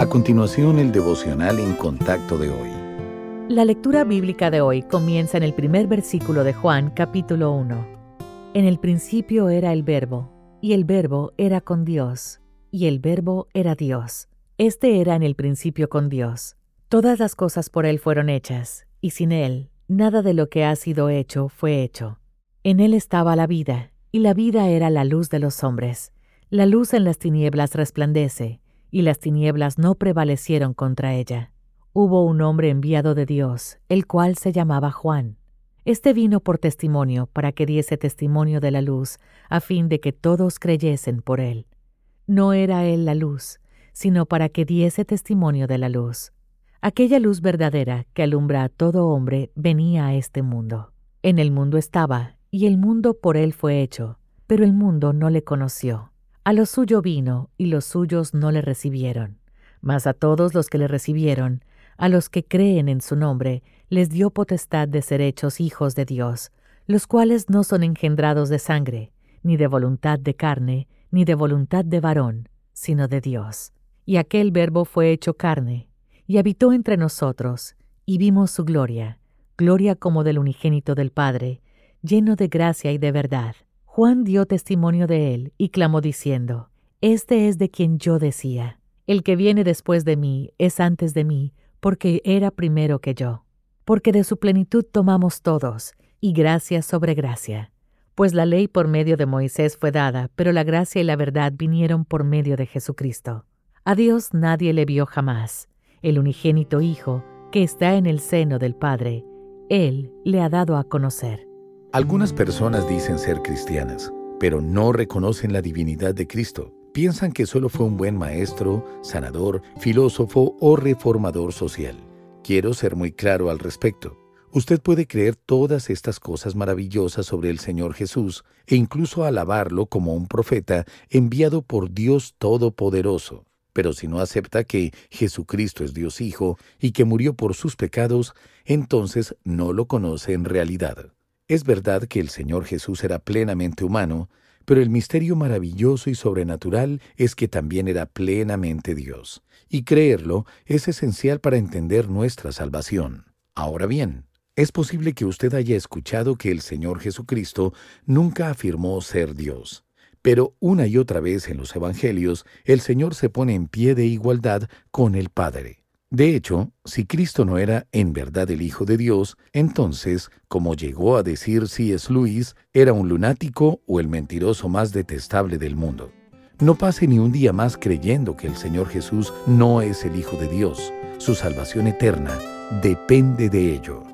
A continuación, el devocional en contacto de hoy. La lectura bíblica de hoy comienza en el primer versículo de Juan capítulo 1. En el principio era el verbo, y el verbo era con Dios, y el verbo era Dios. Este era en el principio con Dios. Todas las cosas por Él fueron hechas, y sin Él, nada de lo que ha sido hecho fue hecho. En Él estaba la vida, y la vida era la luz de los hombres. La luz en las tinieblas resplandece, y las tinieblas no prevalecieron contra ella. Hubo un hombre enviado de Dios, el cual se llamaba Juan. Este vino por testimonio para que diese testimonio de la luz, a fin de que todos creyesen por él. No era él la luz, sino para que diese testimonio de la luz. Aquella luz verdadera que alumbra a todo hombre venía a este mundo. En el mundo estaba, y el mundo por él fue hecho, pero el mundo no le conoció. A lo suyo vino, y los suyos no le recibieron. Mas a todos los que le recibieron, a los que creen en su nombre, les dio potestad de ser hechos hijos de Dios, los cuales no son engendrados de sangre, ni de voluntad de carne, ni de voluntad de varón, sino de Dios. Y aquel verbo fue hecho carne, y habitó entre nosotros, y vimos su gloria, gloria como del unigénito del Padre, lleno de gracia y de verdad. Juan dio testimonio de él y clamó diciendo, Este es de quien yo decía, el que viene después de mí es antes de mí, porque era primero que yo. Porque de su plenitud tomamos todos, y gracia sobre gracia. Pues la ley por medio de Moisés fue dada, pero la gracia y la verdad vinieron por medio de Jesucristo. A Dios nadie le vio jamás. El unigénito Hijo, que está en el seno del Padre, Él le ha dado a conocer. Algunas personas dicen ser cristianas, pero no reconocen la divinidad de Cristo. Piensan que solo fue un buen maestro, sanador, filósofo o reformador social. Quiero ser muy claro al respecto. Usted puede creer todas estas cosas maravillosas sobre el Señor Jesús e incluso alabarlo como un profeta enviado por Dios Todopoderoso. Pero si no acepta que Jesucristo es Dios Hijo y que murió por sus pecados, entonces no lo conoce en realidad. Es verdad que el Señor Jesús era plenamente humano, pero el misterio maravilloso y sobrenatural es que también era plenamente Dios, y creerlo es esencial para entender nuestra salvación. Ahora bien, es posible que usted haya escuchado que el Señor Jesucristo nunca afirmó ser Dios, pero una y otra vez en los Evangelios el Señor se pone en pie de igualdad con el Padre. De hecho, si Cristo no era en verdad el Hijo de Dios, entonces, como llegó a decir C.S. Luis, era un lunático o el mentiroso más detestable del mundo. No pase ni un día más creyendo que el Señor Jesús no es el Hijo de Dios. Su salvación eterna depende de ello.